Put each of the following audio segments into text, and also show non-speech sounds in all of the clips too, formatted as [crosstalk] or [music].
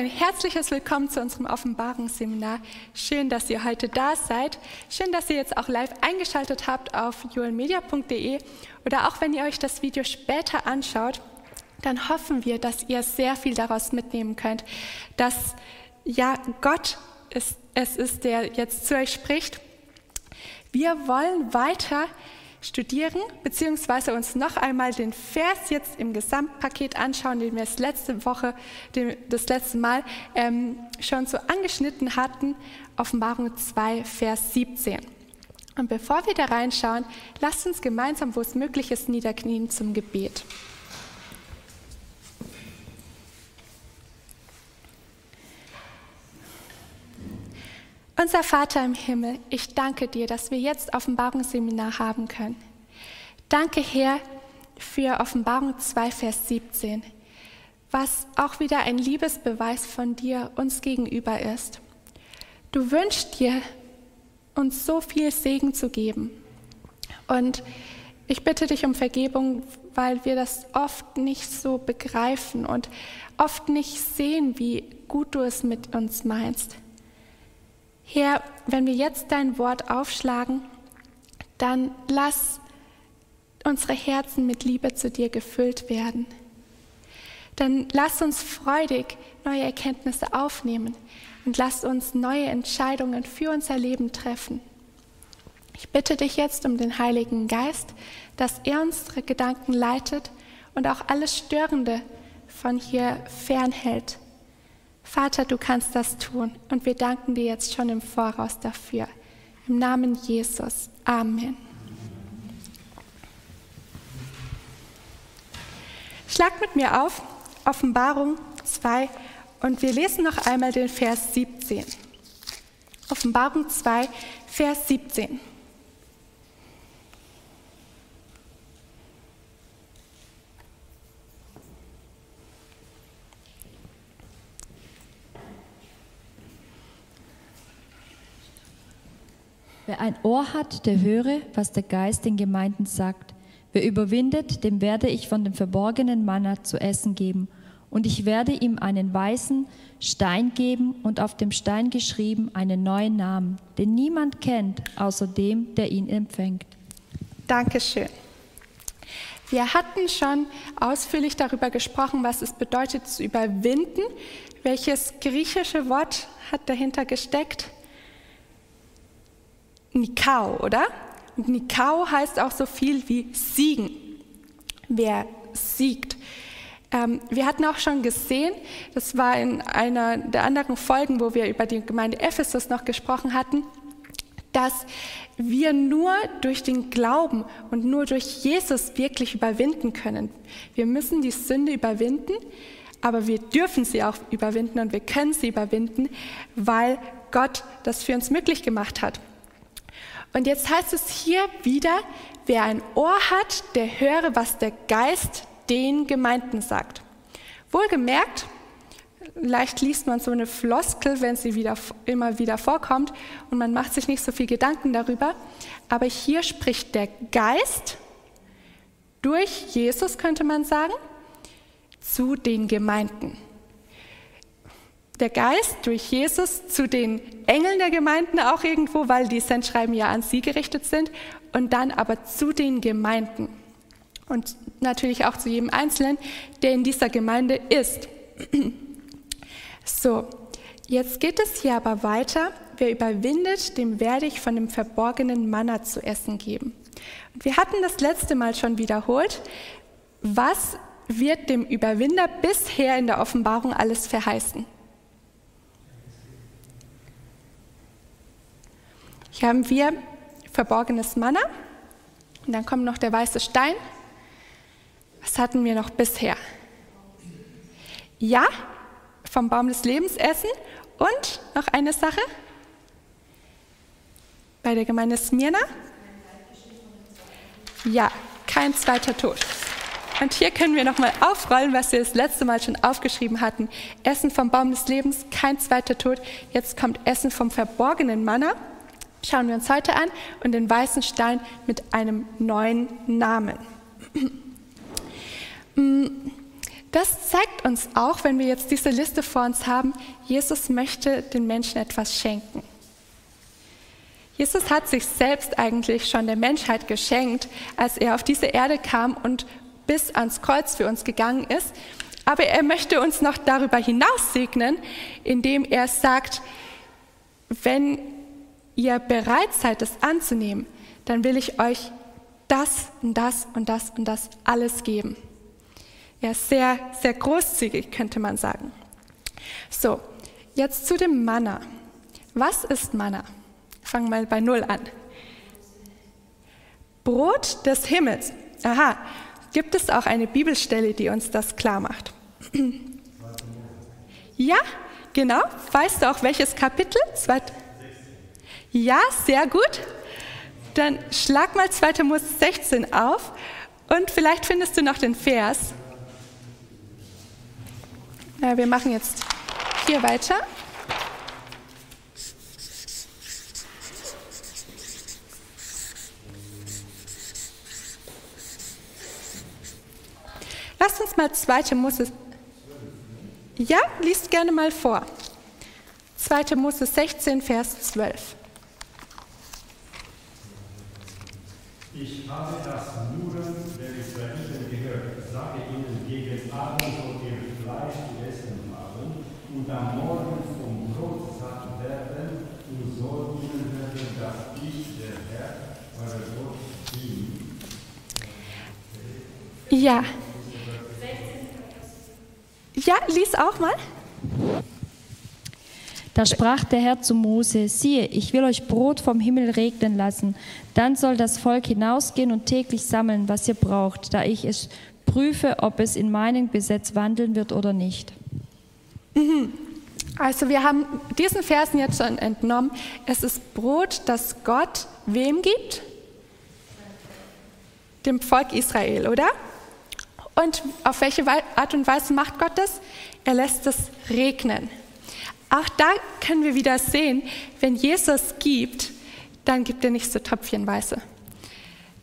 Ein herzliches Willkommen zu unserem Offenbarungsseminar. Schön, dass ihr heute da seid. Schön, dass ihr jetzt auch live eingeschaltet habt auf juelmedia.de oder auch wenn ihr euch das Video später anschaut, dann hoffen wir, dass ihr sehr viel daraus mitnehmen könnt, dass ja Gott ist, es ist, der jetzt zu euch spricht. Wir wollen weiter studieren, beziehungsweise uns noch einmal den Vers jetzt im Gesamtpaket anschauen, den wir das letzte Woche, das letzte Mal ähm, schon so angeschnitten hatten, Offenbarung 2, Vers 17. Und bevor wir da reinschauen, lasst uns gemeinsam, wo es möglich ist, niederknien zum Gebet. Unser Vater im Himmel, ich danke dir, dass wir jetzt Offenbarungsseminar haben können. Danke, Herr, für Offenbarung 2, Vers 17, was auch wieder ein Liebesbeweis von dir uns gegenüber ist. Du wünschst dir, uns so viel Segen zu geben. Und ich bitte dich um Vergebung, weil wir das oft nicht so begreifen und oft nicht sehen, wie gut du es mit uns meinst. Herr, wenn wir jetzt dein Wort aufschlagen, dann lass unsere Herzen mit Liebe zu dir gefüllt werden. Dann lass uns freudig neue Erkenntnisse aufnehmen und lass uns neue Entscheidungen für unser Leben treffen. Ich bitte dich jetzt um den Heiligen Geist, dass er unsere Gedanken leitet und auch alles Störende von hier fernhält Vater, du kannst das tun und wir danken dir jetzt schon im Voraus dafür. Im Namen Jesus. Amen. Schlag mit mir auf Offenbarung 2 und wir lesen noch einmal den Vers 17. Offenbarung 2, Vers 17. Wer ein Ohr hat, der höre, was der Geist den Gemeinden sagt. Wer überwindet, dem werde ich von dem verborgenen Manna zu essen geben. Und ich werde ihm einen weißen Stein geben und auf dem Stein geschrieben einen neuen Namen, den niemand kennt, außer dem, der ihn empfängt. Dankeschön. Wir hatten schon ausführlich darüber gesprochen, was es bedeutet zu überwinden. Welches griechische Wort hat dahinter gesteckt? Nikao, oder? Und Nikao heißt auch so viel wie siegen. Wer siegt. Ähm, wir hatten auch schon gesehen, das war in einer der anderen Folgen, wo wir über die Gemeinde Ephesus noch gesprochen hatten, dass wir nur durch den Glauben und nur durch Jesus wirklich überwinden können. Wir müssen die Sünde überwinden, aber wir dürfen sie auch überwinden und wir können sie überwinden, weil Gott das für uns möglich gemacht hat. Und jetzt heißt es hier wieder, wer ein Ohr hat, der höre, was der Geist den Gemeinden sagt. Wohlgemerkt, leicht liest man so eine Floskel, wenn sie wieder, immer wieder vorkommt und man macht sich nicht so viel Gedanken darüber. Aber hier spricht der Geist durch Jesus, könnte man sagen, zu den Gemeinden der Geist durch Jesus zu den Engeln der Gemeinden auch irgendwo, weil die Sendschreiben ja an sie gerichtet sind, und dann aber zu den Gemeinden und natürlich auch zu jedem Einzelnen, der in dieser Gemeinde ist. [clears throat] So, jetzt geht es hier aber weiter. Wer überwindet, dem werde ich von dem verborgenen Manna zu essen geben. Wir hatten das letzte Mal schon wiederholt. Was wird dem Überwinder bisher in der Offenbarung alles verheißen? Hier haben wir verborgenes Manna und dann kommt noch der weiße Stein. Was hatten wir noch bisher? Ja, vom Baum des Lebens essen und noch eine Sache bei der Gemeinde Smyrna. Ja, kein zweiter Tod. Und hier können wir nochmal aufrollen, was wir das letzte Mal schon aufgeschrieben hatten. Essen vom Baum des Lebens, kein zweiter Tod. Jetzt kommt Essen vom verborgenen Manna schauen wir uns heute an und den weißen Stein mit einem neuen Namen. Mm, Das zeigt uns auch, wenn wir jetzt diese Liste vor uns haben, Jesus möchte den Menschen etwas schenken. Jesus hat sich selbst eigentlich schon der Menschheit geschenkt, als er auf diese Erde kam und bis ans Kreuz für uns gegangen ist. Aber er möchte uns noch darüber hinaus segnen, indem er sagt, wenn ihr bereit seid, es anzunehmen, dann will ich euch das und das und das und das alles geben. Ist sehr, sehr großzügig, könnte man sagen. So, jetzt zu dem Manna. Was ist Manna? Fangen wir mal bei Null an. Brot des Himmels. Aha, gibt es auch eine Bibelstelle, die uns das klar macht? [clears throat] Ja, genau. Weißt du auch welches Kapitel? Ja, sehr gut. Dann schlag mal 2. Mose 16 auf und vielleicht findest du noch den Vers. Wir machen jetzt hier weiter. Lasst uns mal 2. Mose. Ja, liest gerne mal vor. 2. Mose 16, Vers 12. Ich habe das Murren der Israeliten gehört. Sage ihnen, gegen Abend sollt ihr Fleisch zu essen haben und am Morgen vom Brot satt werden und soll ihnen werden, dass ich, der Herr, euer Gott, bin. Ja. Ja, lies auch mal. Da sprach der Herr zu Mose, siehe, ich will euch Brot vom Himmel regnen lassen. Dann soll das Volk hinausgehen und täglich sammeln, was ihr braucht, da ich es prüfe, ob es in meinem Gesetz wandeln wird oder nicht. Also wir haben diesen Versen jetzt schon entnommen. Es ist Brot, das Gott wem gibt? Dem Volk Israel, oder? Und auf welche Art und Weise macht Gott das? Er lässt es regnen. Auch da können wir wieder sehen, wenn Jesus gibt, dann gibt er nicht so tröpfchenweise.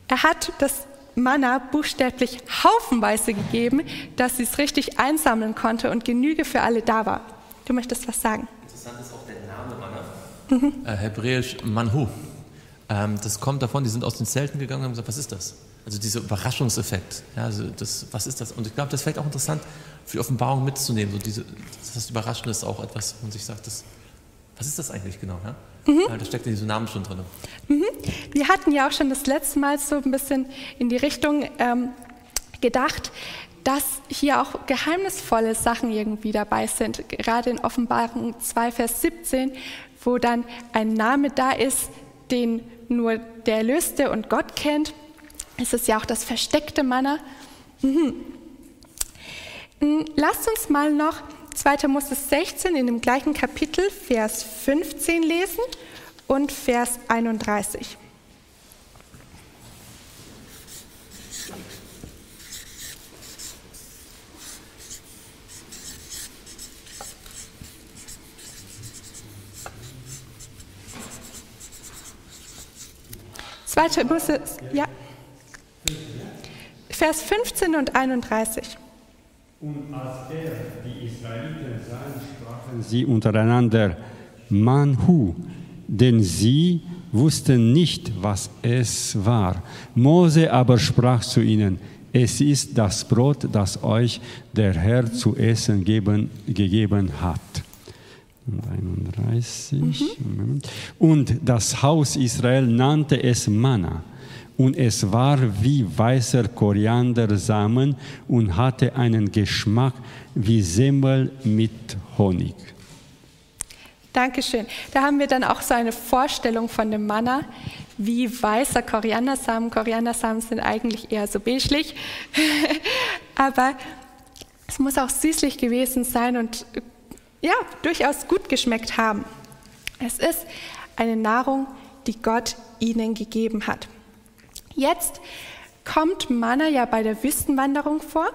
Er hat das Manna buchstäblich haufenweise gegeben, dass sie es richtig einsammeln konnte und Genüge für alle da war. Du möchtest was sagen? Interessant ist auch der Name Manna. Mhm. Äh, Hebräisch Manhu. Ähm, das kommt davon, die sind aus den Zelten gegangen und haben gesagt, was ist das? Also dieser Überraschungseffekt. Ja, also das, was ist das? Und ich glaube, das ist vielleicht auch interessant für die Offenbarung mitzunehmen. So diese, das Überraschende ist auch etwas, wo man sich sagt, das, was ist das eigentlich genau? Ja? Mhm. Ja, da steckt in diesem Namen schon drin. Mhm. Wir hatten ja auch schon das letzte Mal so ein bisschen in die Richtung ähm, gedacht, dass hier auch geheimnisvolle Sachen irgendwie dabei sind. Gerade in Offenbarung 2, Vers 17, wo dann ein Name da ist, den nur der Erlöste und Gott kennt es ist ja auch das versteckte Manna. Mhm. Hm, lasst uns mal noch 2. Mose 16 in dem gleichen Kapitel, Vers 15 lesen und Vers 31. Zweite Mose, ja. Vers 15 und 31. Und als er die Israeliten sah, sprachen sie untereinander, Manhu, denn sie wussten nicht, was es war. Mose aber sprach zu ihnen, es ist das Brot, das euch der Herr zu essen geben, gegeben hat. 31. Mhm. Und das Haus Israel nannte es Manna und es war wie weißer Koriandersamen und hatte einen Geschmack wie Semmel mit Honig. Dankeschön. Da haben wir dann auch so eine Vorstellung von dem Manna, wie weißer Koriandersamen. Koriandersamen sind eigentlich eher so beiglich, [laughs] aber es muss auch süßlich gewesen sein und ja, durchaus gut geschmeckt haben. Es ist eine Nahrung, die Gott ihnen gegeben hat. Jetzt kommt Manna ja bei der Wüstenwanderung vor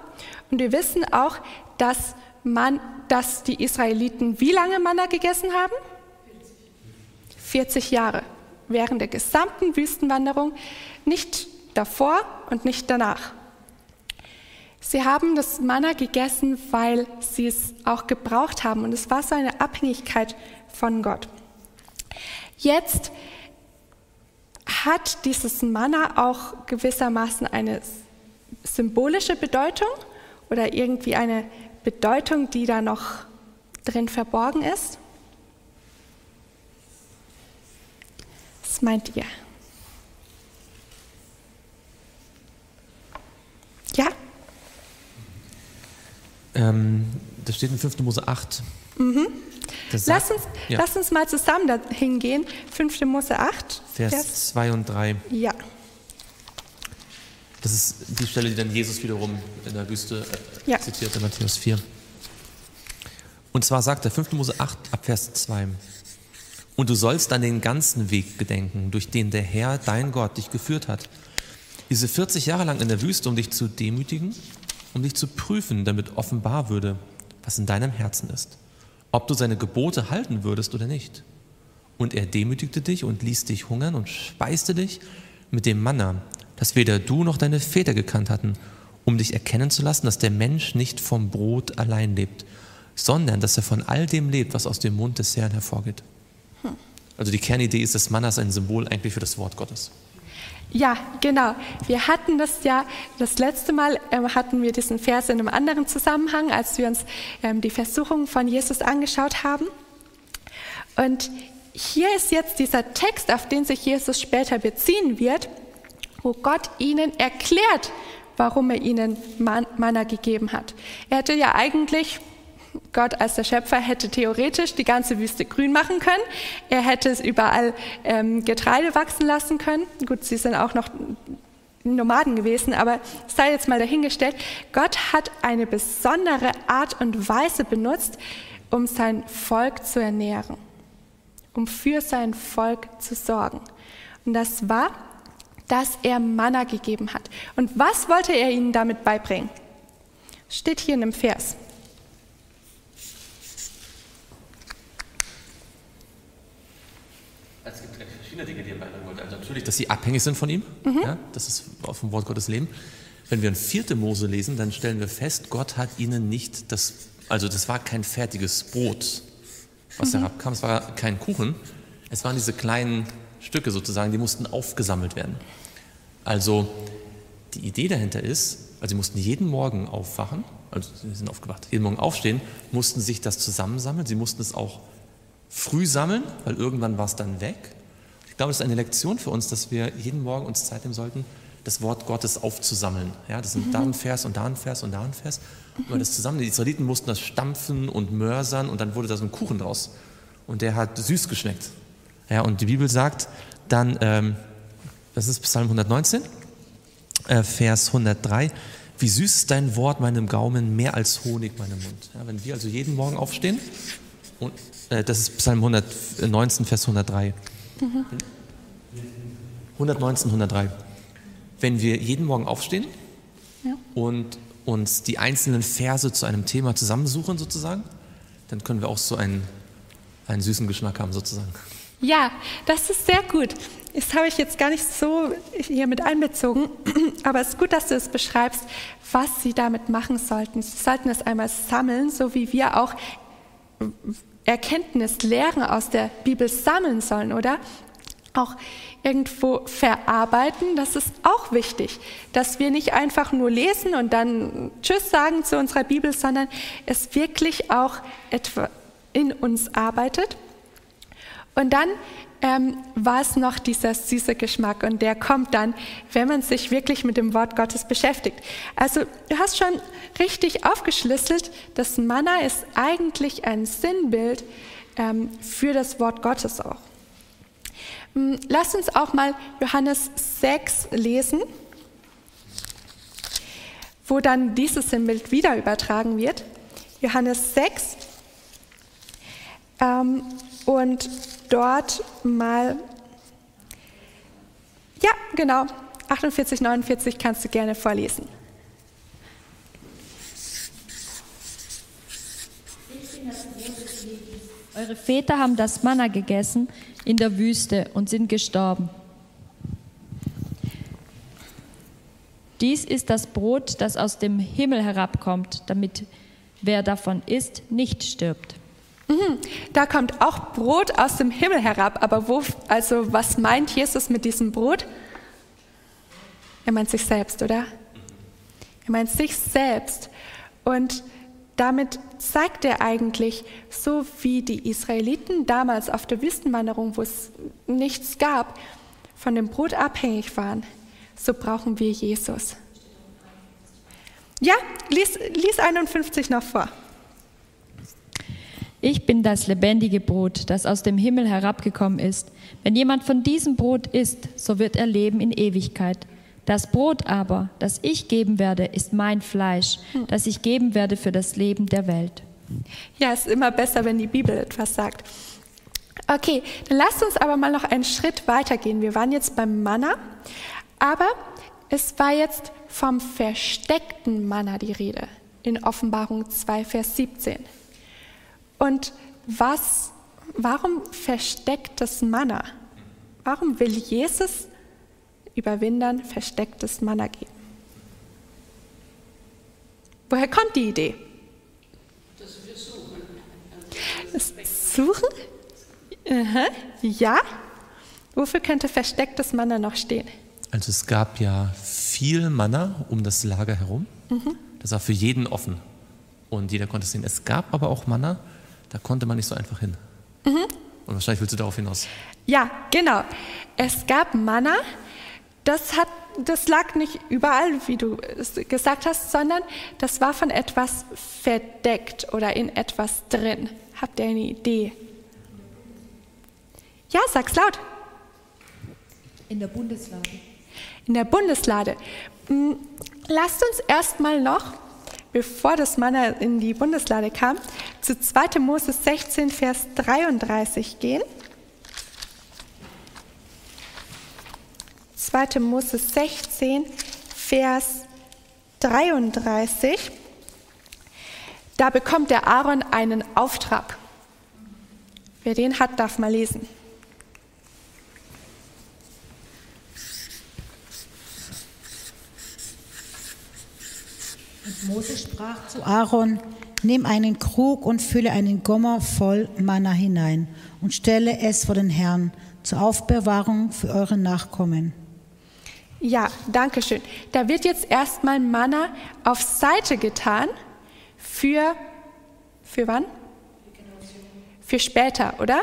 und wir wissen auch, dass, man, dass die Israeliten wie lange Manna gegessen haben? 40 Jahre während der gesamten Wüstenwanderung, nicht davor und nicht danach. Sie haben das Manna gegessen, weil sie es auch gebraucht haben und es war so eine Abhängigkeit von Gott. Jetzt hat dieses Manna auch gewissermaßen eine symbolische Bedeutung oder irgendwie eine Bedeutung, die da noch drin verborgen ist? Was meint ihr? Ja? Ähm, das steht in 5. Mose 8. Mhm. Das Lass uns, ja, lass uns mal zusammen dahin gehen. 5. Mose 8. Vers 2 und 3. Ja. Das ist die Stelle, die dann Jesus wiederum in der Wüste äh, Ja. zitiert, in Matthäus 4. Und zwar sagt er 5. Mose 8 ab Vers 2. Und du sollst an den ganzen Weg gedenken, durch den der Herr, dein Gott, dich geführt hat. Diese 40 Jahre lang in der Wüste, um dich zu demütigen, um dich zu prüfen, damit offenbar würde, was in deinem Herzen ist. Ob du seine Gebote halten würdest oder nicht. Und er demütigte dich und ließ dich hungern und speiste dich mit dem Manna, das weder du noch deine Väter gekannt hatten, um dich erkennen zu lassen, dass der Mensch nicht vom Brot allein lebt, sondern dass er von all dem lebt, was aus dem Mund des Herrn hervorgeht. Also die Kernidee ist, das Manna ist ein Symbol eigentlich für das Wort Gottes. Ja, genau. Wir hatten das ja, das letzte Mal ähm, hatten wir diesen Vers in einem anderen Zusammenhang, als wir uns ähm, die Versuchung von Jesus angeschaut haben. Und hier ist jetzt dieser Text, auf den sich Jesus später beziehen wird, wo Gott ihnen erklärt, warum er ihnen Man- Manna gegeben hat. Er hätte ja eigentlich, Gott als der Schöpfer hätte theoretisch die ganze Wüste grün machen können. Er hätte es überall ähm, Getreide wachsen lassen können. Gut, sie sind auch noch Nomaden gewesen, aber sei jetzt mal dahingestellt. Gott hat eine besondere Art und Weise benutzt, um sein Volk zu ernähren, um für sein Volk zu sorgen. Und das war, dass er Manna gegeben hat. Und was wollte er ihnen damit beibringen? Steht hier in einem Vers. Es gibt verschiedene Dinge, die er beibringen wollte. Also natürlich, dass sie abhängig sind von ihm. Ja, das ist dem Wort Gottes leben. Wenn wir in 4. Mose lesen, dann stellen wir fest, Gott hat ihnen nicht das, also das war kein fertiges Brot, was herabkam. Es war kein Kuchen. Es waren diese kleinen Stücke sozusagen, die mussten aufgesammelt werden. Also die Idee dahinter ist, also sie mussten jeden Morgen aufwachen, also sie sind aufgewacht, jeden Morgen aufstehen, mussten sich das zusammensammeln, sie mussten es auch früh sammeln, weil irgendwann war es dann weg. Ich glaube, das ist eine Lektion für uns, dass wir jeden Morgen uns Zeit nehmen sollten, das Wort Gottes aufzusammeln. Ja, das sind da ein Vers und da ein Vers und da ein Vers. Und wir das zusammen, die Israeliten mussten das stampfen und mörsern und dann wurde da so ein Kuchen draus. Und der hat süß geschmeckt. Ja, und die Bibel sagt dann, ähm, das ist Psalm 119, äh, Vers 103, wie süß ist dein Wort meinem Gaumen, mehr als Honig meinem Mund. Ja, wenn wir also jeden Morgen aufstehen, und das ist Psalm 119, Vers 103. 119, 103. Wenn wir jeden Morgen aufstehen Ja. und uns die einzelnen Verse zu einem Thema zusammensuchen, sozusagen, dann können wir auch so einen, einen süßen Geschmack haben, sozusagen. Ja, das ist sehr gut. Das habe ich jetzt gar nicht so hier mit einbezogen, [clears throat] aber es ist gut, dass du es beschreibst, was sie damit machen sollten. Sie sollten es einmal sammeln, so wie wir auch Erkenntnis, Lehren aus der Bibel sammeln sollen, oder? Auch irgendwo verarbeiten, das ist auch wichtig, dass wir nicht einfach nur lesen und dann Tschüss sagen zu unserer Bibel, sondern es wirklich auch etwa in uns arbeitet. Und dann ähm, war es noch dieser süße Geschmack und der kommt dann, wenn man sich wirklich mit dem Wort Gottes beschäftigt. Also du hast schon richtig aufgeschlüsselt, das Manna ist eigentlich ein Sinnbild ähm, für das Wort Gottes auch. Hm, Lass uns auch mal Johannes 6 lesen, wo dann dieses Sinnbild wieder übertragen wird. Johannes 6. Ähm, und dort mal, ja, genau, 48, 49 kannst du gerne vorlesen. Eure Väter haben das Manna gegessen in der Wüste und sind gestorben. Dies ist das Brot, das aus dem Himmel herabkommt, damit wer davon isst, nicht stirbt. Mhm. Da kommt auch Brot aus dem Himmel herab, aber wo, also was meint Jesus mit diesem Brot? Er meint sich selbst, oder? Er meint sich selbst. Und damit zeigt er eigentlich, so wie die Israeliten damals auf der Wüstenwanderung, wo es nichts gab, von dem Brot abhängig waren, so brauchen wir Jesus. Ja, lies, lies 51 noch vor. Ich bin das lebendige Brot, das aus dem Himmel herabgekommen ist. Wenn jemand von diesem Brot isst, so wird er leben in Ewigkeit. Das Brot aber, das ich geben werde, ist mein Fleisch, hm. das ich geben werde für das Leben der Welt. Ja, es ist immer besser, wenn die Bibel etwas sagt. Okay, dann lasst uns aber mal noch einen Schritt weitergehen. Wir waren jetzt beim Manna, aber es war jetzt vom versteckten Manna die Rede in Offenbarung 2, Vers 17. Und was, warum versteckt das Manna? Warum will Jesus Überwindern verstecktes Manna geben. Woher kommt die Idee? Das wir suchen. Das Suchen? Aha. Ja. Wofür könnte verstecktes Manna noch stehen? Also es gab ja viel Manna um das Lager herum. Mhm. Das war für jeden offen. Und jeder konnte es sehen. Es gab aber auch Manna, da konnte man nicht so einfach hin. Mhm. Und wahrscheinlich willst du darauf hinaus. Ja, genau. Es gab Manna, das, hat, das lag nicht überall, wie du es gesagt hast, sondern das war von etwas verdeckt oder in etwas drin. Habt ihr eine Idee? Ja, sag's laut. In der Bundeslade. In der Bundeslade. Hm, lasst uns erstmal noch, bevor das Manna in die Bundeslade kam, zu 2. Mose 16, Vers 33 gehen. 2. Mose 16, Vers 33. Da bekommt der Aaron einen Auftrag. Wer den hat, darf mal lesen. Und Mose sprach zu Aaron, nimm einen Krug und fülle einen Gommer voll Manna hinein und stelle es vor den Herrn zur Aufbewahrung für eure Nachkommen. Ja, danke schön. Da wird jetzt erstmal Manna auf Seite getan für, für wann? Für später, oder?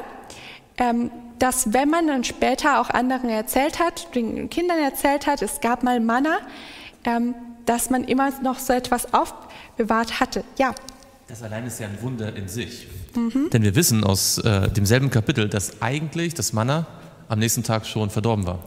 Ähm, dass wenn man dann später auch anderen erzählt hat, den Kindern erzählt hat, es gab mal Manna, ähm, dass man immer noch so etwas aufbewahrt hatte. Ja. Das allein ist ja ein Wunder in sich. Mhm. Denn wir wissen aus äh, demselben Kapitel, dass eigentlich das Manna am nächsten Tag schon verdorben war.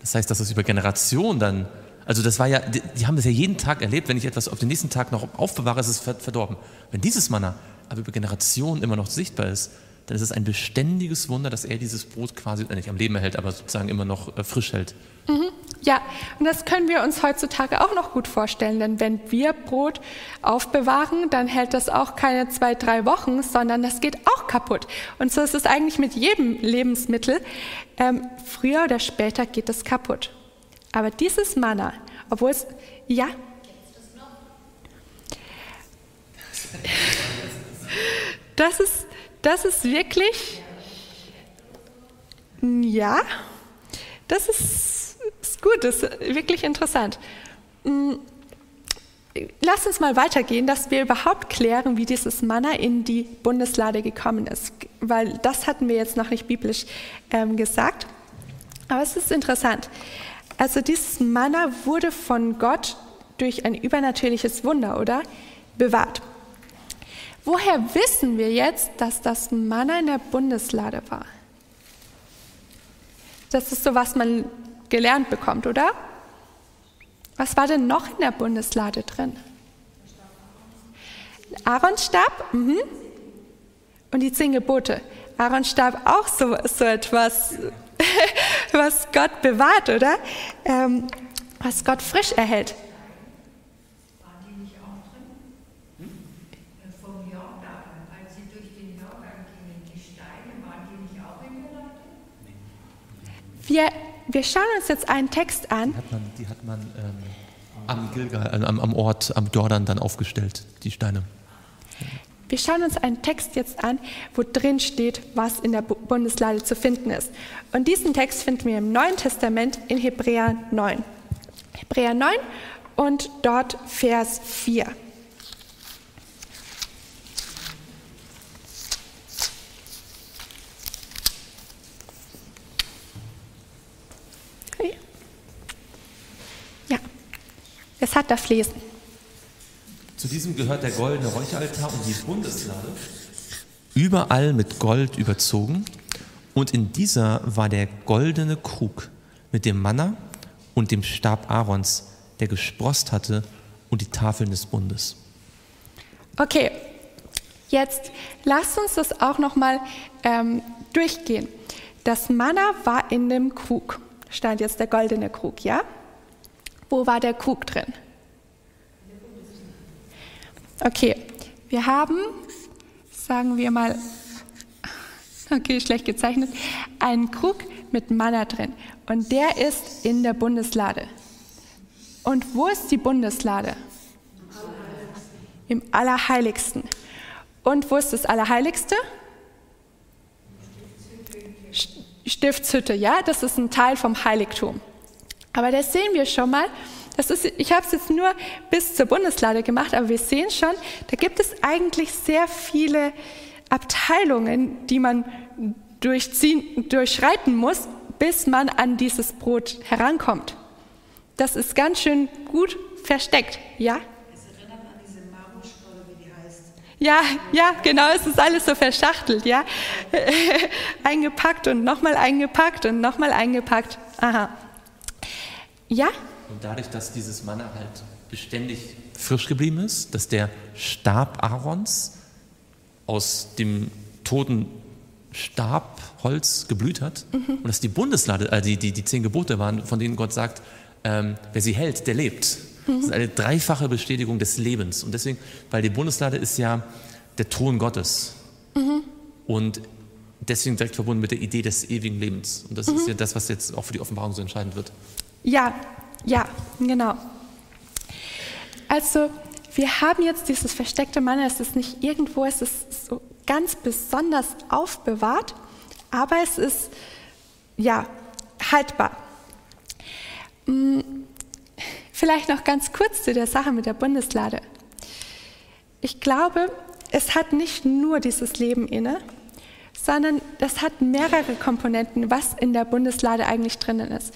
Das heißt, dass es über Generationen dann, also das war ja, die, die, haben das ja jeden Tag erlebt, wenn ich etwas auf den nächsten Tag noch aufbewahre, ist es verdorben. Wenn dieses Manna aber über Generationen immer noch sichtbar ist, dann ist es ein beständiges Wunder, dass er dieses Brot quasi nicht am Leben erhält, aber sozusagen immer noch äh, frisch hält. Mhm. Ja, und das können wir uns heutzutage auch noch gut vorstellen, denn wenn wir Brot aufbewahren, dann hält das auch keine zwei, drei Wochen, sondern das geht auch kaputt. Und so ist es eigentlich mit jedem Lebensmittel. Ähm, früher oder später geht es kaputt. Aber dieses Manna, obwohl es, ja? Das ist, das ist wirklich, ja, das ist ist gut, das ist wirklich interessant. Mm, lass uns mal weitergehen, dass wir überhaupt klären, wie dieses Manna in die Bundeslade gekommen ist, weil das hatten wir jetzt noch nicht biblisch ähm, gesagt. Aber es ist interessant. Also dieses Manna wurde von Gott durch ein übernatürliches Wunder, oder? Bewahrt. Woher wissen wir jetzt, dass das Manna in der Bundeslade war? Das ist so, was man gelernt bekommt, oder? Was war denn noch in der Bundeslade drin? Aaronstab mhm. und die zehn Gebote. Aaronstab auch so, so etwas, [laughs] was Gott bewahrt, oder? Ähm, was Gott frisch erhält. Wir wir schauen uns jetzt einen Text an. Die hat man, die hat man ähm, am, Gilgal, äh, am, am Ort, am Jordan dann aufgestellt, die Steine. Wir schauen uns einen Text jetzt an, wo drin steht, was in der Bu- Bundeslade zu finden ist. Und diesen Text finden wir im Neuen Testament in Hebräer 9. Hebräer 9 und dort Vers 4. Okay. Ja, es hat das Lesen. Zu diesem gehört der goldene Räucheraltar und die Bundeslade, überall mit Gold überzogen. Und in dieser war der goldene Krug mit dem Manna und dem Stab Aarons, der gesprost hatte, und die Tafeln des Bundes. Okay, jetzt lasst uns das auch nochmal ähm, durchgehen. Das Manna war in dem Krug, stand jetzt der goldene Krug, ja? Wo war der Krug drin? Okay, wir haben, sagen wir mal, [laughs] okay, schlecht gezeichnet, einen Krug mit Manna drin und der ist in der Bundeslade. Und wo ist die Bundeslade? Im Allerheiligsten. Und wo ist das Allerheiligste? St- Stiftshütte, ja, das ist ein Teil vom Heiligtum. Aber das sehen wir schon mal. Das ist, ich habe es jetzt nur bis zur Bundeslade gemacht, aber wir sehen schon, da gibt es eigentlich sehr viele Abteilungen, die man durchziehen, durchschreiten muss, bis man an dieses Brot herankommt. Das ist ganz schön gut versteckt, ja? Ja, ja, genau, es ist alles so verschachtelt, ja. [laughs] eingepackt und nochmal eingepackt und nochmal eingepackt. Aha. Ja, Und dadurch, dass dieses Manna halt beständig frisch geblieben ist, dass der Stab Aarons aus dem toten Stabholz geblüht hat und dass die Bundeslade, äh, die, die, die zehn Gebote waren, von denen Gott sagt, ähm, wer sie hält, der lebt. Das ist eine dreifache Bestätigung des Lebens. Und deswegen, weil die Bundeslade ist ja der Thron Gottes. Und deswegen direkt verbunden mit der Idee des ewigen Lebens. Und das ist ja das, was jetzt auch für die Offenbarung so entscheidend wird. Ja, ja, genau. Also, wir haben jetzt dieses versteckte Manna, es ist nicht irgendwo, es ist so ganz besonders aufbewahrt, aber es ist, ja, haltbar. Mm, Vielleicht noch ganz kurz zu der Sache mit der Bundeslade. Ich glaube, es hat nicht nur dieses Leben inne, sondern das hat mehrere Komponenten, was in der Bundeslade eigentlich drinnen ist.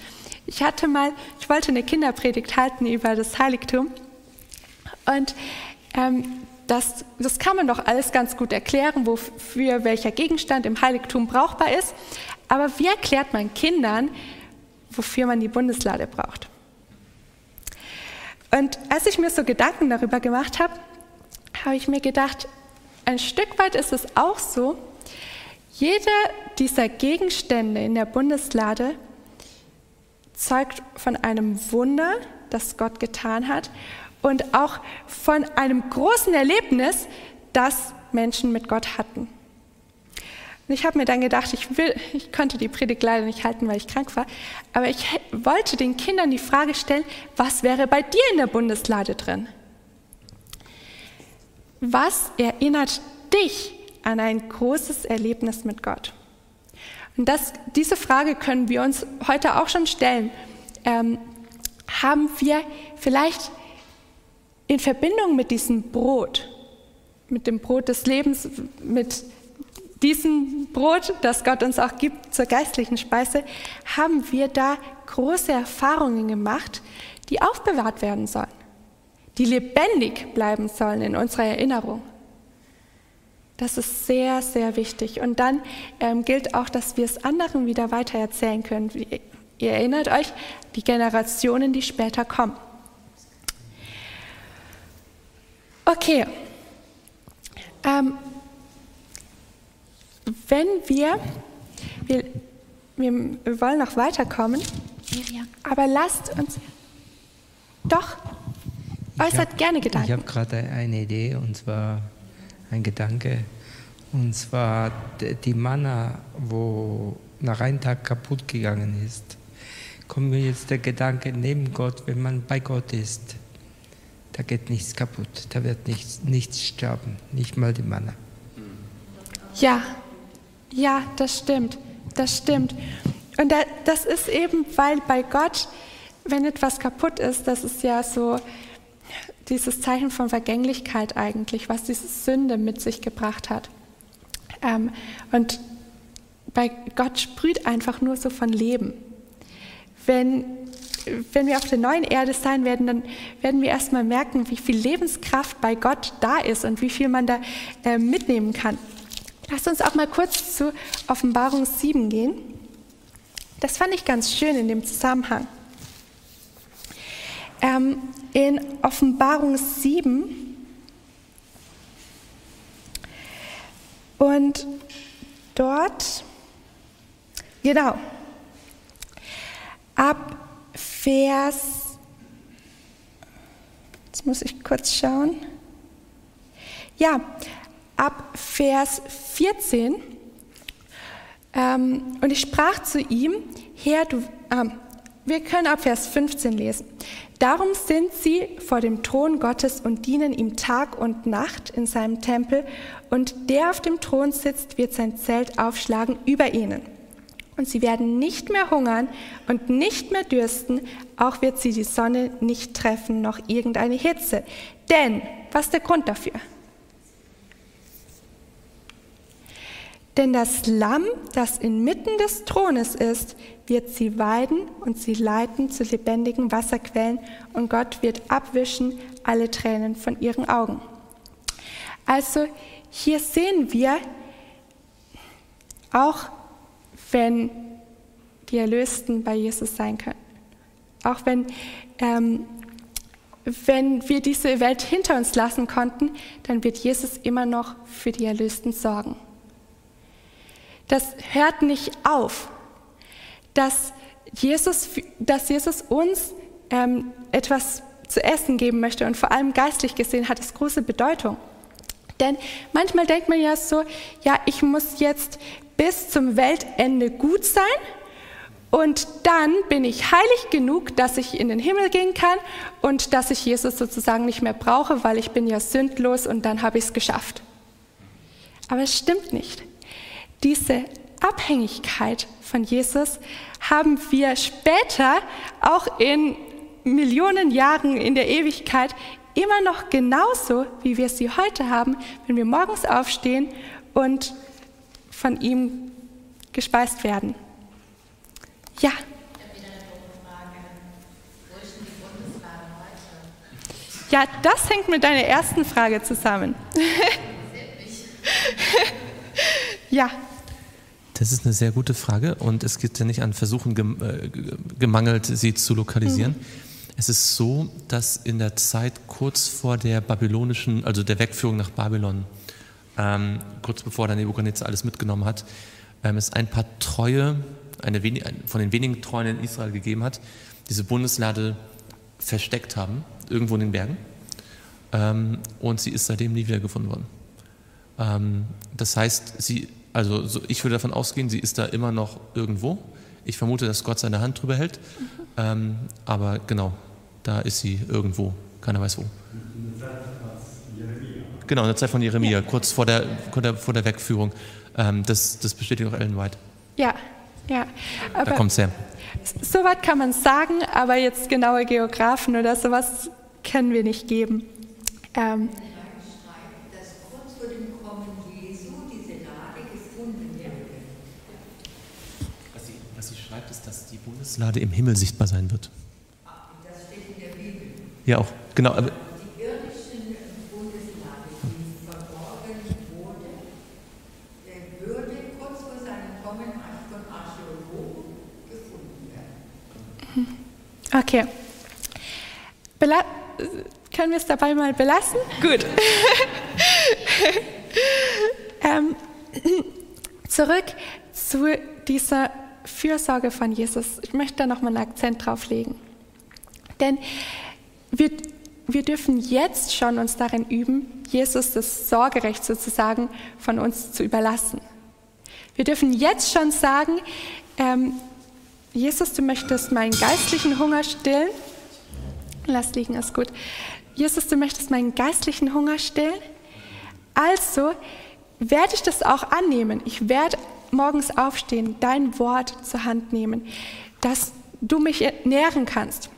Ich hatte mal, ich wollte eine Kinderpredigt halten über das Heiligtum und ähm, das, das kann man doch alles ganz gut erklären, wofür welcher Gegenstand im Heiligtum brauchbar ist. Aber wie erklärt man Kindern, wofür man die Bundeslade braucht? Und als ich mir so Gedanken darüber gemacht habe, habe ich mir gedacht, ein Stück weit ist es auch so, jeder dieser Gegenstände in der Bundeslade zeugt von einem Wunder, das Gott getan hat und auch von einem großen Erlebnis, das Menschen mit Gott hatten. Und ich habe mir dann gedacht, ich, will, ich konnte die Predigt leider nicht halten, weil ich krank war, aber ich wollte den Kindern die Frage stellen, was wäre bei dir in der Bundeslade drin? Was erinnert dich an ein großes Erlebnis mit Gott? Und das, diese Frage können wir uns heute auch schon stellen. Ähm, haben wir vielleicht in Verbindung mit diesem Brot, mit dem Brot des Lebens, mit diesem Brot, das Gott uns auch gibt zur geistlichen Speise, haben wir da große Erfahrungen gemacht, die aufbewahrt werden sollen, die lebendig bleiben sollen in unserer Erinnerung. Das ist sehr, sehr wichtig. Und dann ähm, gilt auch, dass wir es anderen wieder weitererzählen können. Wie- Ihr erinnert euch, die Generationen, die später kommen. Okay. Ähm, wenn wir, wir, wir wollen noch weiterkommen, aber lasst uns, doch, äußert gerne Ich Gedanken. habe gerade eine Idee und zwar ein Gedanke. Und zwar die Manna, wo nach einem Tag kaputt gegangen ist, kommt mir jetzt der Gedanke, neben Gott, wenn man bei Gott ist, da geht nichts kaputt, da wird nichts, nichts sterben, nicht mal die Manna. Ja, ja, das stimmt, das stimmt. Und das ist eben, weil bei Gott, wenn etwas kaputt ist, das ist ja so dieses Zeichen von Vergänglichkeit eigentlich, was diese Sünde mit sich gebracht hat. Ähm, und bei Gott sprüht einfach nur so von Leben. Wenn, wenn wir auf der neuen Erde sein werden, dann werden wir erstmal merken, wie viel Lebenskraft bei Gott da ist und wie viel man da äh, mitnehmen kann. Lasst uns auch mal kurz zu Offenbarung 7 gehen. Das fand ich ganz schön in dem Zusammenhang. Ähm, in Offenbarung 7 und dort, genau, ab Vers, jetzt muss ich kurz schauen, ja, ab Vers 14, ähm, und ich sprach zu ihm, Herr, du, ähm, wir können ab Vers 15 lesen. Darum sind sie vor dem Thron Gottes und dienen ihm Tag und Nacht in seinem Tempel, und der auf dem Thron sitzt, wird sein Zelt aufschlagen über ihnen. Und sie werden nicht mehr hungern und nicht mehr dürsten, auch wird sie die Sonne nicht treffen, noch irgendeine Hitze. Denn, was ist der Grund dafür? Denn das Lamm, das inmitten des Thrones ist, wird sie weiden und sie leiten zu lebendigen Wasserquellen und Gott wird abwischen alle Tränen von ihren Augen. Also hier sehen wir, auch wenn die Erlösten bei Jesus sein können, auch wenn, ähm, wenn wir diese Welt hinter uns lassen konnten, dann wird Jesus immer noch für die Erlösten sorgen. Das hört nicht auf, dass Jesus, dass Jesus uns ähm, etwas zu essen geben möchte und vor allem geistlich gesehen hat es große Bedeutung. Denn manchmal denkt man ja so, ja, ich muss jetzt bis zum Weltende gut sein und dann bin ich heilig genug, dass ich in den Himmel gehen kann und dass ich Jesus sozusagen nicht mehr brauche, weil ich bin ja sündlos und dann habe ich es geschafft. Aber es stimmt nicht. Diese Abhängigkeit von Jesus haben wir später, auch in Millionen Jahren in der Ewigkeit, immer noch genauso, wie wir sie heute haben, wenn wir morgens aufstehen und von ihm gespeist werden. Ja. Ja, das hängt mit deiner ersten Frage zusammen. [laughs] ja. Das ist eine sehr gute Frage und es gibt ja nicht an Versuchen äh, gemangelt, sie zu lokalisieren. Mhm. Es ist so, dass in der Zeit kurz vor der babylonischen, also der Wegführung nach Babylon, ähm, kurz bevor der Nebuchadnezzar alles mitgenommen hat, ähm, es ein paar Treue, eine von den wenigen Treuen in Israel gegeben hat, diese Bundeslade versteckt haben, irgendwo in den Bergen. Ähm, und sie ist seitdem nie wieder gefunden worden. Ähm, das heißt, sie also so, ich würde davon ausgehen, sie ist da immer noch irgendwo. Ich vermute, dass Gott seine Hand drüber hält. Mhm. Ähm, aber genau, da ist sie irgendwo. Keiner weiß wo. Genau, in der Zeit von Jeremia, ja. kurz vor der, vor der Wegführung. Ähm, das, das bestätigt auch Ellen White. Ja, ja. Aber da kommt es her. Soweit kann man sagen, aber jetzt genaue Geografen oder sowas können wir nicht geben. Ähm, Bundeslade im Himmel sichtbar sein wird. Das steht in der Bibel. Ja, auch, genau. Aber die irdischen Bundeslade, die verborgen wurde, würde kurz vor seinem Kommen von Archäologen gefunden werden. Okay. Bela können wir es dabei mal belassen? Gut. [laughs] ähm, [clears throat] zurück zu dieser Fürsorge von Jesus. Ich möchte da nochmal einen Akzent drauf legen. Denn wir, wir dürfen jetzt schon uns darin üben, Jesus das Sorgerecht sozusagen von uns zu überlassen. Wir dürfen jetzt schon sagen, ähm, Jesus, du möchtest meinen geistlichen Hunger stillen. Lass liegen, ist gut. Jesus, du möchtest meinen geistlichen Hunger stillen. Also werde ich das auch annehmen. Ich werde morgens aufstehen, dein Wort zur Hand nehmen, dass du mich nähren kannst.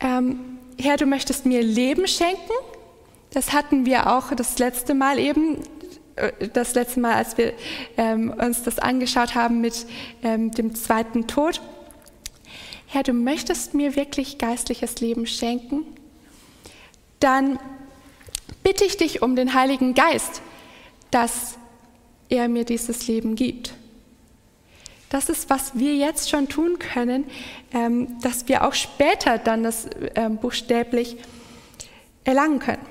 Ähm, Herr, du möchtest mir Leben schenken. Das hatten wir auch das letzte Mal eben, äh, das letzte Mal, als wir ähm, uns das angeschaut haben mit ähm, dem zweiten Tod. Herr, du möchtest mir wirklich geistliches Leben schenken. Dann bitte ich dich um den Heiligen Geist, dass er mir dieses Leben gibt. Das ist, was wir jetzt schon tun können, ähm, dass wir auch später dann das ähm, buchstäblich erlangen können.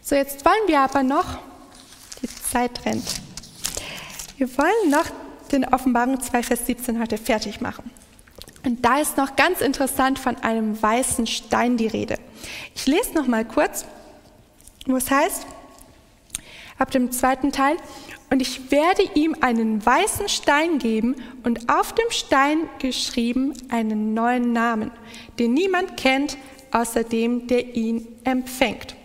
So, jetzt wollen wir aber noch, die Zeit rennt, wir wollen noch den Offenbarung 2, Vers 17 heute fertig machen. Und da ist noch ganz interessant von einem weißen Stein die Rede. Ich lese noch mal kurz, wo es heißt, ab dem zweiten Teil, und ich werde ihm einen weißen Stein geben und auf dem Stein geschrieben einen neuen Namen, den niemand kennt, außer dem, der ihn empfängt.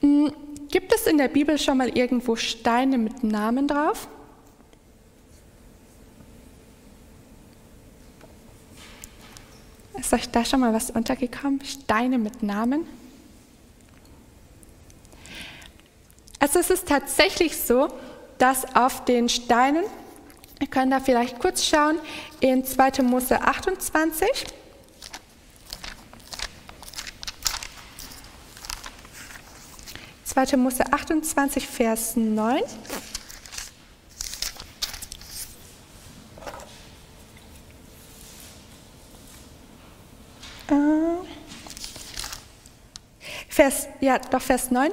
Hm, gibt es in der Bibel schon mal irgendwo Steine mit Namen drauf? Ist euch da schon mal was untergekommen? Steine mit Namen? Also es ist tatsächlich so, dass auf den Steinen, wir können da vielleicht kurz schauen, in 2. Mose 28, Zweite Mose 28, Vers 9. Vers, ja, doch Vers 9.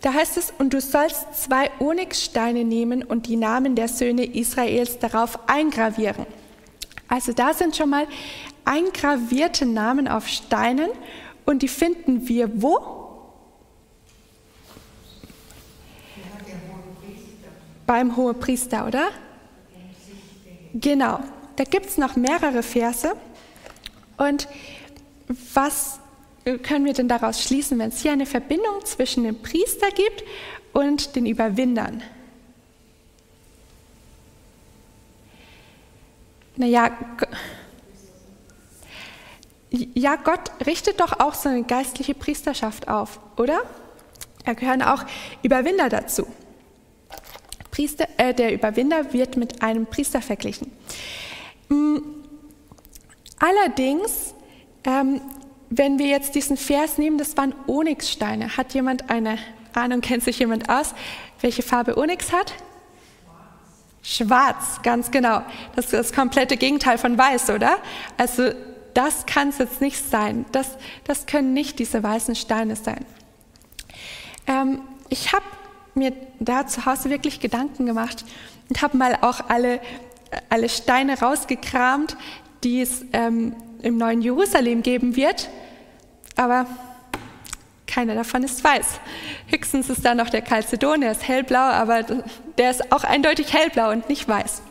Da heißt es, und du sollst zwei Onyxsteine nehmen und die Namen der Söhne Israels darauf eingravieren. Also da sind schon mal eingravierte Namen auf Steinen und die finden wir wo? Beim Hohepriester, oder? Genau. Da gibt es noch mehrere Verse. Und was können wir denn daraus schließen, wenn es hier eine Verbindung zwischen dem Priester gibt und den Überwindern? Naja, ja, Gott richtet doch auch so eine geistliche Priesterschaft auf, oder? Da gehören auch Überwinder dazu. Priester, äh, der Überwinder wird mit einem Priester verglichen. Mm, allerdings ähm, wenn wir jetzt diesen Vers nehmen, das waren Onyxsteine. Hat jemand eine Ahnung, kennt sich jemand aus, welche Farbe Onyx hat? Schwarz, ganz genau. Das ist das komplette Gegenteil von weiß, oder? Also das kann es jetzt nicht sein. Das, das können nicht diese weißen Steine sein. Ähm, ich habe mir da zu Hause wirklich Gedanken gemacht und habe mal auch alle, alle Steine rausgekramt, die es ähm, im neuen Jerusalem geben wird, aber keiner davon ist weiß. Höchstens ist da noch der Chalcedon, der ist hellblau, aber der ist auch eindeutig hellblau und nicht weiß.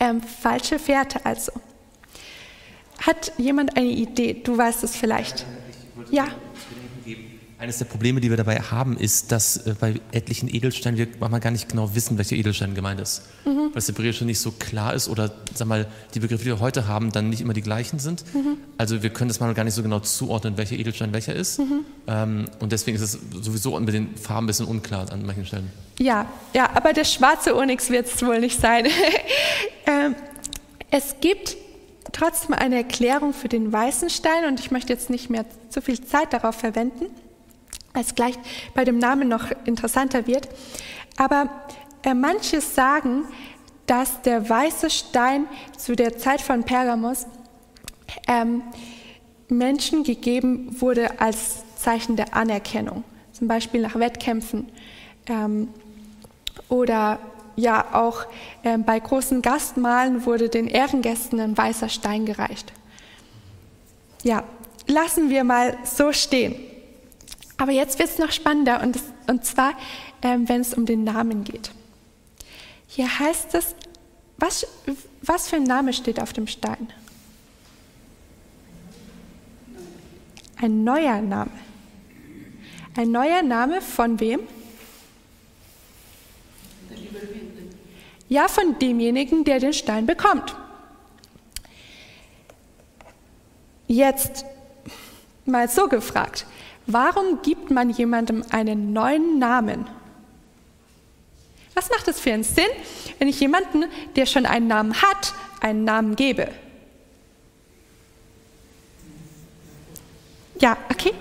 Ähm, falsche Fährte also. Hat jemand eine Idee? Du weißt es vielleicht. Ja. Eines der Probleme, die wir dabei haben, ist, dass äh, bei etlichen Edelsteinen wir manchmal gar nicht genau wissen, welcher Edelstein gemeint ist. Mhm. Weil das Hebräische nicht so klar ist oder sag mal, die Begriffe, die wir heute haben, dann nicht immer die gleichen sind. Mhm. Also wir können das mal gar nicht so genau zuordnen, welcher Edelstein welcher ist. Mhm. Ähm, und deswegen ist es sowieso mit den Farben ein bisschen unklar an manchen Stellen. Ja, ja, aber der schwarze Onyx wird es wohl nicht sein. [laughs] ähm, es gibt trotzdem eine Erklärung für den weißen Stein und ich möchte jetzt nicht mehr zu viel Zeit darauf verwenden als gleich bei dem Namen noch interessanter wird. Aber äh, manche sagen, dass der weiße Stein zu der Zeit von Pergamos ähm, Menschen gegeben wurde als Zeichen der Anerkennung, zum Beispiel nach Wettkämpfen ähm, oder ja auch ähm, bei großen Gastmahlen wurde den Ehrengästen ein weißer Stein gereicht. Ja, lassen wir mal so stehen. Aber jetzt wird es noch spannender und, und zwar, ähm, wenn es um den Namen geht. Hier heißt es, Was, was für ein Name steht auf dem Stein? Ein neuer Name. Ein neuer Name von wem? Ja, von demjenigen, der den Stein bekommt. Jetzt mal so gefragt, warum gibt man jemandem einen neuen Namen? Was macht es für einen Sinn, wenn ich jemanden, der schon einen Namen hat, einen Namen gebe? Ja, okay.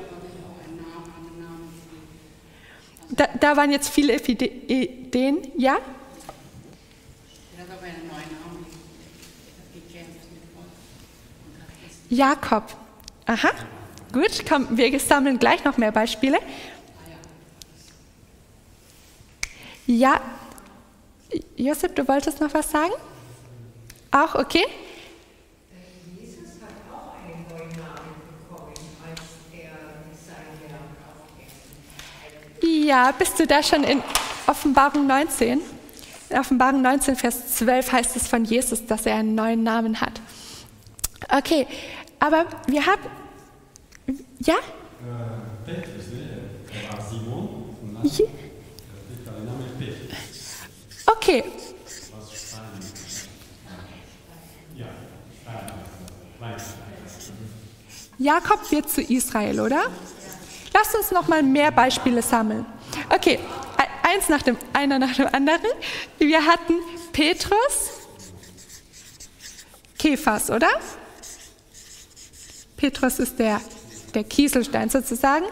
Da, da waren jetzt viele Ideen, ja? Jakob. Aha, gut, komm, wir sammeln gleich noch mehr Beispiele. Ja, Josef, du wolltest noch was sagen? Auch okay? Ja, bist du da schon in Offenbarung 19? In Offenbarung 19, Vers 12 heißt es von Jesus, dass er einen neuen Namen hat. Okay, aber wir haben. Ja? Okay. Jakob wird zu Israel, oder? Lasst uns noch mal mehr Beispiele sammeln. Okay, eins nach dem, einer nach dem anderen. Wir hatten Petrus, Kephas, oder? Petrus ist der, der Kieselstein sozusagen.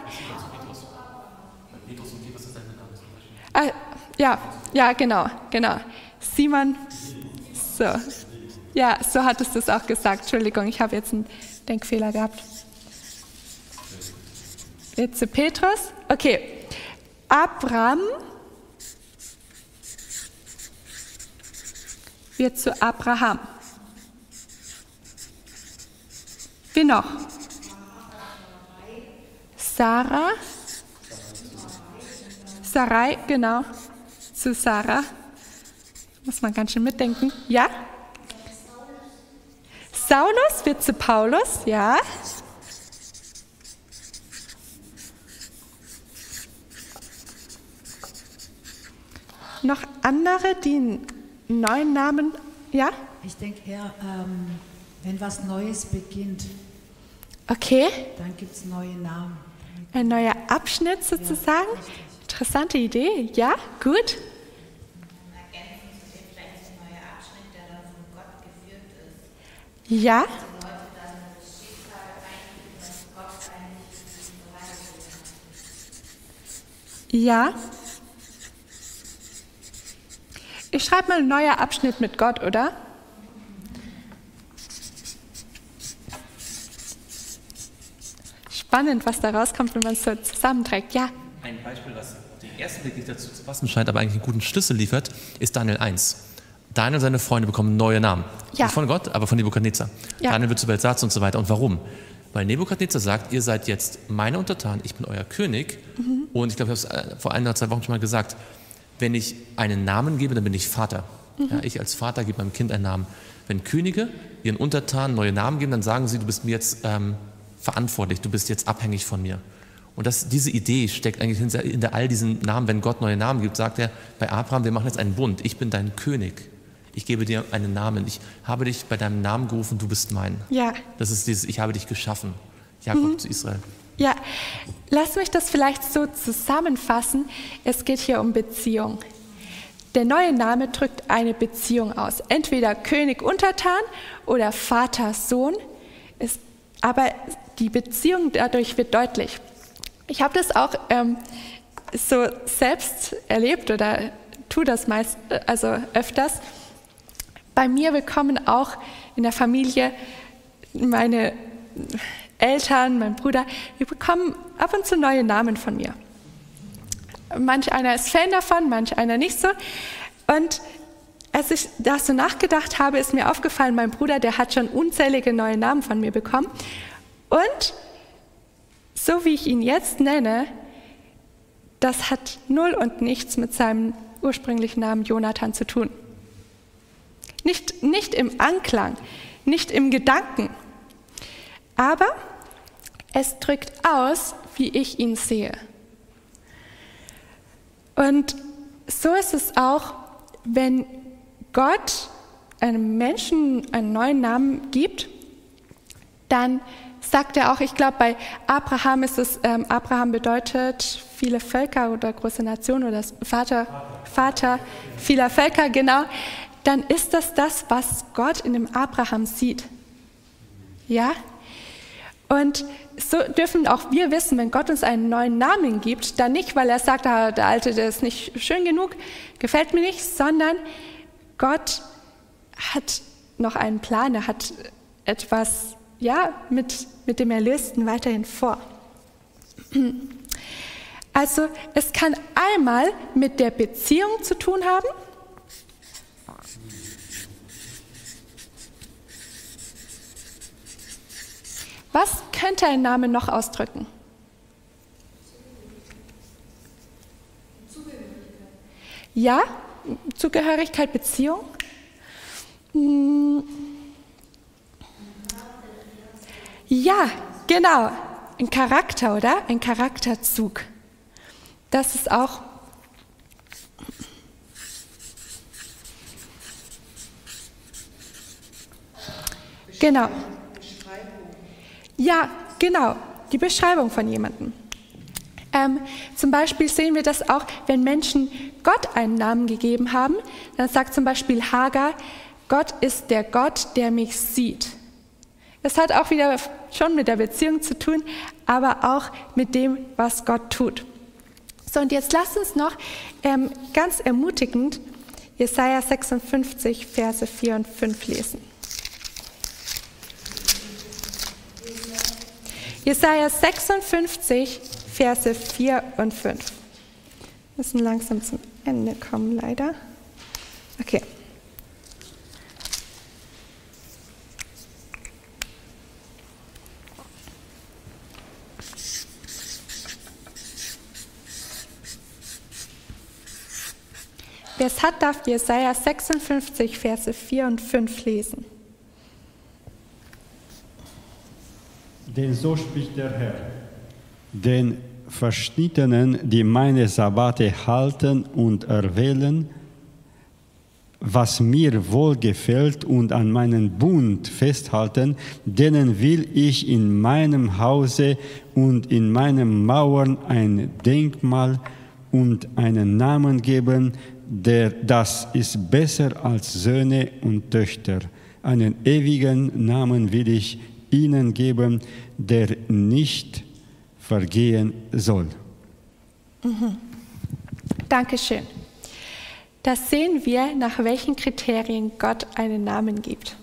Ah, ja, ja, genau, genau. Simon, so. Ja, so hattest du es auch gesagt. Entschuldigung, ich habe jetzt einen Denkfehler gehabt. Jetzt zu Petrus. Okay. Abraham wird zu Abraham. Wie noch? Sarah. Sarai, genau. Zu Sarah. Muss man ganz schön mitdenken. Ja? Saulus wird zu Paulus, ja. Noch andere, die einen neuen Namen, ja? Ich denke eher, ähm, wenn was Neues beginnt, Okay. dann gibt es neue Namen. Ein neuer Abschnitt sozusagen. Ja, Interessante Idee. Ja, gut. Ja. Ja. Ich schreibe mal ein neuer Abschnitt mit Gott, oder? Spannend, was da rauskommt, wenn man es so zusammenträgt. Ja. Ein Beispiel, was den ersten Blick nicht dazu zu passen scheint, aber eigentlich einen guten Schlüssel liefert, ist Daniel 1. Daniel und seine Freunde bekommen neue Namen. Ja. Nicht von Gott, aber von Nebukadnezar. Ja. Daniel wird zu Belsatz und so weiter. Und warum? Weil Nebukadnezar sagt, ihr seid jetzt meine Untertanen, ich bin euer König. Mhm. Und ich glaube, ich habe es äh, vor ein oder zwei Wochen schon mal gesagt, wenn ich einen Namen gebe, dann bin ich Vater. Mhm. Ja, ich als Vater gebe meinem Kind einen Namen. Wenn Könige ihren Untertanen neue Namen geben, dann sagen sie, du bist mir jetzt ähm, verantwortlich, du bist jetzt abhängig von mir. Und das, diese Idee steckt eigentlich hinter, hinter all diesen Namen. Wenn Gott neue Namen gibt, sagt er bei Abraham, wir machen jetzt einen Bund. Ich bin dein König. Ich gebe dir einen Namen. Ich habe dich bei deinem Namen gerufen, du bist mein. Ja. Das ist dieses, ich habe dich geschaffen. Jakob Mhm. zu Israel. Ja, lass mich das vielleicht so zusammenfassen. Es geht hier um Beziehung. Der neue Name drückt eine Beziehung aus. Entweder König Untertan oder Vater Sohn. Es, aber die Beziehung dadurch wird deutlich. Ich habe das auch ähm, so selbst erlebt oder tue das meist, also öfters. Bei mir bekommen auch in der Familie meine Eltern, mein Bruder, wir bekommen ab und zu neue Namen von mir. Manch einer ist Fan davon, manch einer nicht so. Und als ich da so nachgedacht habe, ist mir aufgefallen, mein Bruder, der hat schon unzählige neue Namen von mir bekommen. Und so wie ich ihn jetzt nenne, das hat null und nichts mit seinem ursprünglichen Namen Jonathan zu tun. nicht, nicht im Anklang, nicht im Gedanken. Aber es drückt aus, wie ich ihn sehe. Und so ist es auch, wenn Gott einem Menschen einen neuen Namen gibt, dann sagt er auch, ich glaube, bei Abraham ist es, ähm, Abraham bedeutet viele Völker oder große Nation oder Vater, Vater vieler Völker, genau, dann ist das das, was Gott in dem Abraham sieht. Ja? Und so dürfen auch wir wissen, wenn Gott uns einen neuen Namen gibt, dann nicht, weil er sagt, ah, der alte, der ist nicht schön genug, gefällt mir nicht, sondern Gott hat noch einen Plan, er hat etwas, ja, mit, mit dem Erlösten weiterhin vor. Also es kann einmal mit der Beziehung zu tun haben, Was könnte ein Name noch ausdrücken? Ja, Zugehörigkeit, Beziehung. Hm. Ja, genau. Ein Charakter, oder? Ein Charakterzug. Das ist auch. Genau. Ja, genau, die Beschreibung von jemandem. Ähm, zum Beispiel sehen wir das auch, wenn Menschen Gott einen Namen gegeben haben. Dann sagt zum Beispiel Hagar, Gott ist der Gott, der mich sieht. Das hat auch wieder schon mit der Beziehung zu tun, aber auch mit dem, was Gott tut. So, und jetzt lasst uns noch ähm, ganz ermutigend Jesaja 56, Verse 4 und 5 lesen. Jesaja 56, Verse 4 und 5. Wir müssen langsam zum Ende kommen, leider. Okay. Hat, darf Jesaja 56, Verse 4 und 5 lesen. Denn so spricht der Herr. Den Verschnittenen, die meine Sabbate halten und erwählen, was mir wohlgefällt und an meinen Bund festhalten, denen will ich in meinem Hause und in meinen Mauern ein Denkmal und einen Namen geben, der das ist besser als Söhne und Töchter. Einen ewigen Namen will ich ihnen geben, der nicht vergehen soll. Mhm. Dankeschön. Das sehen wir, nach welchen Kriterien Gott einen Namen gibt.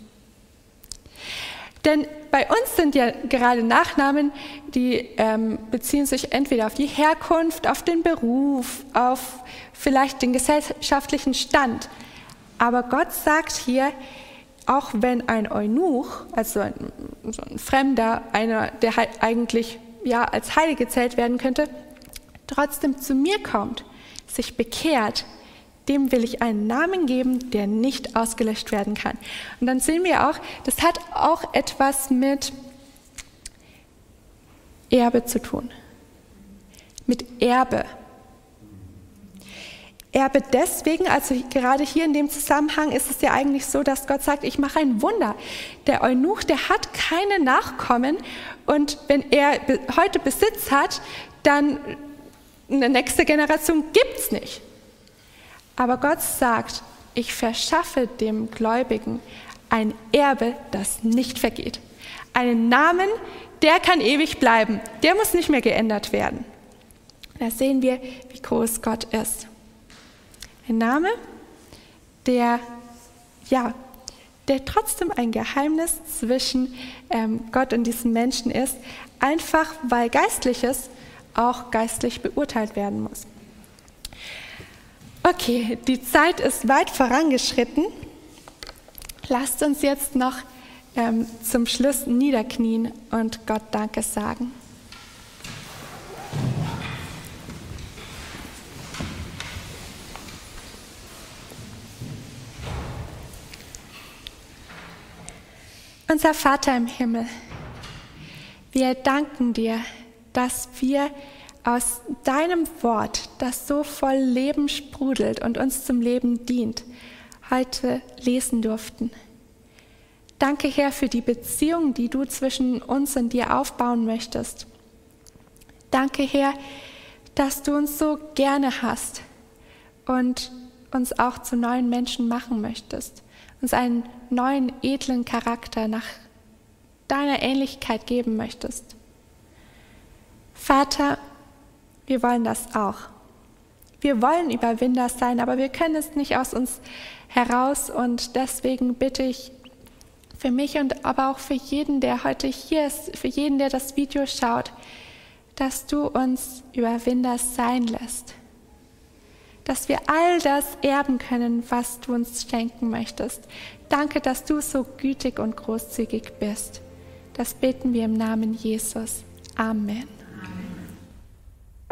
Denn bei uns sind ja gerade Nachnamen, die ähm, beziehen sich entweder auf die Herkunft, auf den Beruf, auf vielleicht den gesellschaftlichen Stand. Aber Gott sagt hier, auch wenn ein Eunuch, also ein, so ein Fremder, einer, der eigentlich ja als Heilig gezählt werden könnte, trotzdem zu mir kommt, sich bekehrt, dem will ich einen Namen geben, der nicht ausgelöscht werden kann. Und dann sehen wir auch, das hat auch etwas mit Erbe zu tun. Mit Erbe. Erbe deswegen, also gerade hier in dem Zusammenhang ist es ja eigentlich so, dass Gott sagt, ich mache ein Wunder. Der Eunuch, der hat keine Nachkommen und wenn er heute Besitz hat, dann eine nächste Generation gibt es nicht. Aber Gott sagt, ich verschaffe dem Gläubigen ein Erbe, das nicht vergeht. Einen Namen, der kann ewig bleiben. Der muss nicht mehr geändert werden. Da sehen wir, wie groß Gott ist. Ein Name, der, ja, der trotzdem ein Geheimnis zwischen ähm, Gott und diesem Menschen ist, einfach weil Geistliches auch geistlich beurteilt werden muss. Okay, die Zeit ist weit vorangeschritten. Lasst uns jetzt noch ähm, zum Schluss niederknien und Gott Danke sagen. Unser Vater im Himmel, wir danken dir, dass wir aus deinem Wort, das so voll Leben sprudelt und uns zum Leben dient, heute lesen durften. Danke, Herr, für die Beziehung, die du zwischen uns und dir aufbauen möchtest. Danke, Herr, dass du uns so gerne hast und uns auch zu neuen Menschen machen möchtest, uns einen neuen, edlen Charakter nach deiner Ähnlichkeit geben möchtest. Vater, wir wollen das auch. Wir wollen Überwinder sein, aber wir können es nicht aus uns heraus und deswegen bitte ich für mich und aber auch für jeden, der heute hier ist, für jeden, der das Video schaut, dass du uns Überwinder sein lässt. Dass wir all das erben können, was du uns schenken möchtest. Danke, dass du so gütig und großzügig bist. Das beten wir im Namen Jesus. Amen.